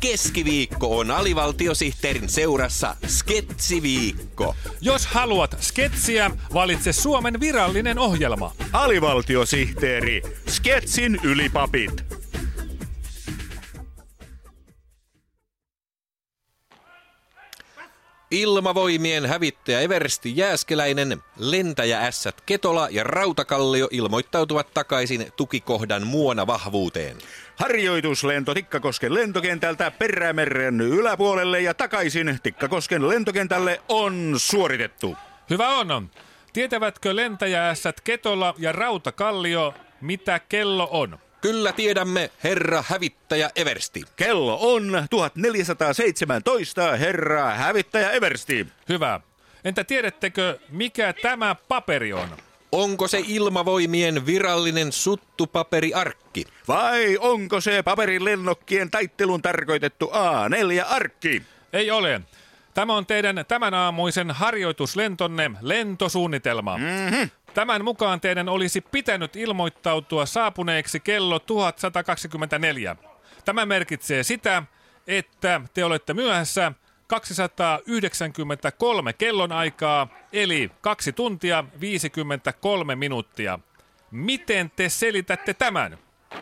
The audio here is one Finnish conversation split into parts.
keskiviikko on alivaltiosihteerin seurassa Sketsiviikko. Jos haluat sketsiä, valitse Suomen virallinen ohjelma. Alivaltiosihteeri, Sketsin ylipapit. Ilmavoimien hävittäjä Eversti Jääskeläinen, lentäjä Ässät Ketola ja Rautakallio ilmoittautuvat takaisin tukikohdan muona vahvuuteen. Harjoituslento Tikkakosken lentokentältä Perämeren yläpuolelle ja takaisin Tikkakosken lentokentälle on suoritettu. Hyvä on. Tietävätkö lentäjäässät Ketola ja Rautakallio, mitä kello on? Kyllä tiedämme, herra hävittäjä Eversti. Kello on 1417, herra hävittäjä Eversti. Hyvä. Entä tiedättekö, mikä tämä paperi on? Onko se ilmavoimien virallinen suttupaperiarkki? Vai onko se paperin lennokkien taittelun tarkoitettu A4-arkki? Ei ole. Tämä on teidän tämän aamuisen harjoituslentonne lentosuunnitelma. Mm-hmm. Tämän mukaan teidän olisi pitänyt ilmoittautua saapuneeksi kello 1124. Tämä merkitsee sitä, että te olette myöhässä 293 kellonaikaa, eli 2 tuntia 53 minuuttia. Miten te selitätte tämän?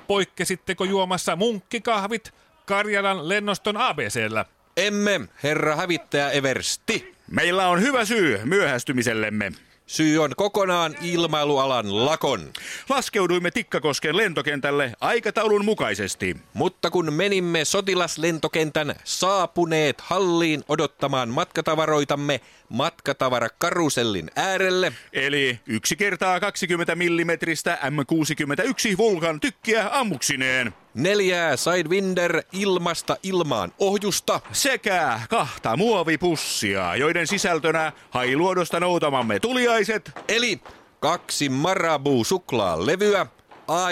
Poikkesitteko juomassa munkkikahvit Karjalan lennoston ABCllä? Emme, herra hävittäjä Eversti. Meillä on hyvä syy myöhästymisellemme. Syy on kokonaan ilmailualan lakon. Laskeuduimme Tikkakosken lentokentälle aikataulun mukaisesti. Mutta kun menimme sotilaslentokentän saapuneet halliin odottamaan matkatavaroitamme matkatavarakarusellin äärelle, Eli yksi kertaa 20 millimetristä M61 Vulkan tykkiä ammuksineen. Neljää Sidewinder ilmasta ilmaan ohjusta, Sekä kahta muovipussia, joiden sisältönä hailuodosta noutamamme tuliaiset eli kaksi Marabu suklaalevyä,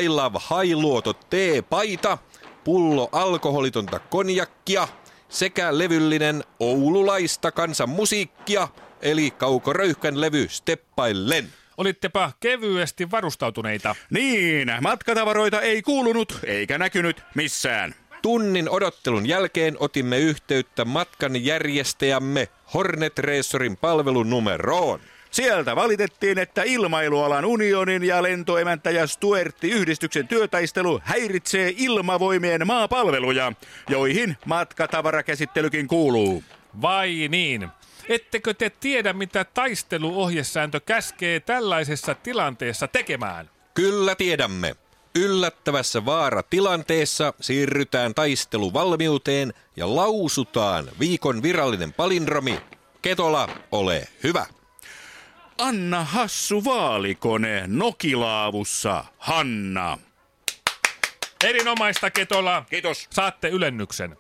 I Love Hailuoto T-paita, pullo alkoholitonta konjakkia sekä levyllinen oululaista kansanmusiikkia, eli kaukoröyhkän levy Steppaillen. Olittepa kevyesti varustautuneita. Niin, matkatavaroita ei kuulunut eikä näkynyt missään. Tunnin odottelun jälkeen otimme yhteyttä matkan järjestäjämme Hornet Racerin palvelunumeroon. Sieltä valitettiin, että ilmailualan unionin ja lentoemäntäjä Stuertti yhdistyksen työtaistelu häiritsee ilmavoimien maapalveluja, joihin matkatavarakäsittelykin kuuluu. Vai niin? Ettekö te tiedä, mitä taisteluohjesääntö käskee tällaisessa tilanteessa tekemään? Kyllä tiedämme. Yllättävässä vaaratilanteessa siirrytään taisteluvalmiuteen ja lausutaan viikon virallinen palindromi. Ketola, ole hyvä. Anna hassu vaalikone Nokilaavussa, Hanna. Erinomaista Ketola. Kiitos. Saatte ylennyksen.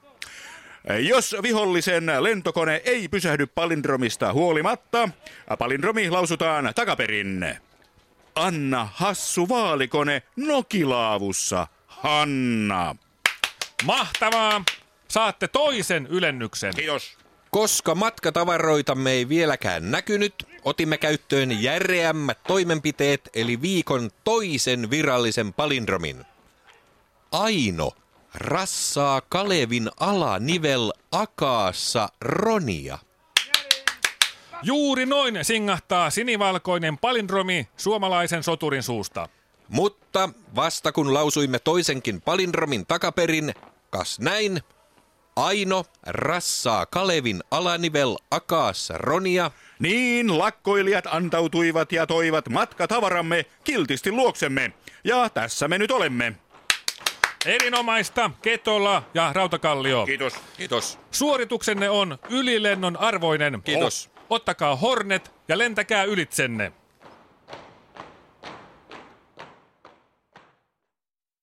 Jos vihollisen lentokone ei pysähdy palindromista huolimatta, palindromi lausutaan takaperin. Anna hassu vaalikone Nokilaavussa, Hanna. Mahtavaa. Saatte toisen ylennyksen. Kiitos. Koska matkatavaroitamme ei vieläkään näkynyt, otimme käyttöön järeämmät toimenpiteet eli viikon toisen virallisen palindromin. Aino rassaa Kalevin alanivel akaassa Ronia. Juuri noin singahtaa sinivalkoinen palindromi suomalaisen soturin suusta. Mutta vasta kun lausuimme toisenkin palindromin takaperin, kas näin, Aino rassaa Kalevin alanivel akaassa Ronia, Niin lakkoilijat antautuivat ja toivat matkatavaramme kiltisti luoksemme. Ja tässä me nyt olemme. Erinomaista Ketola ja Rautakallio. Kiitos. Kiitos. Suorituksenne on ylilennon arvoinen. Kiitos. Ottakaa Hornet ja lentäkää ylitsenne.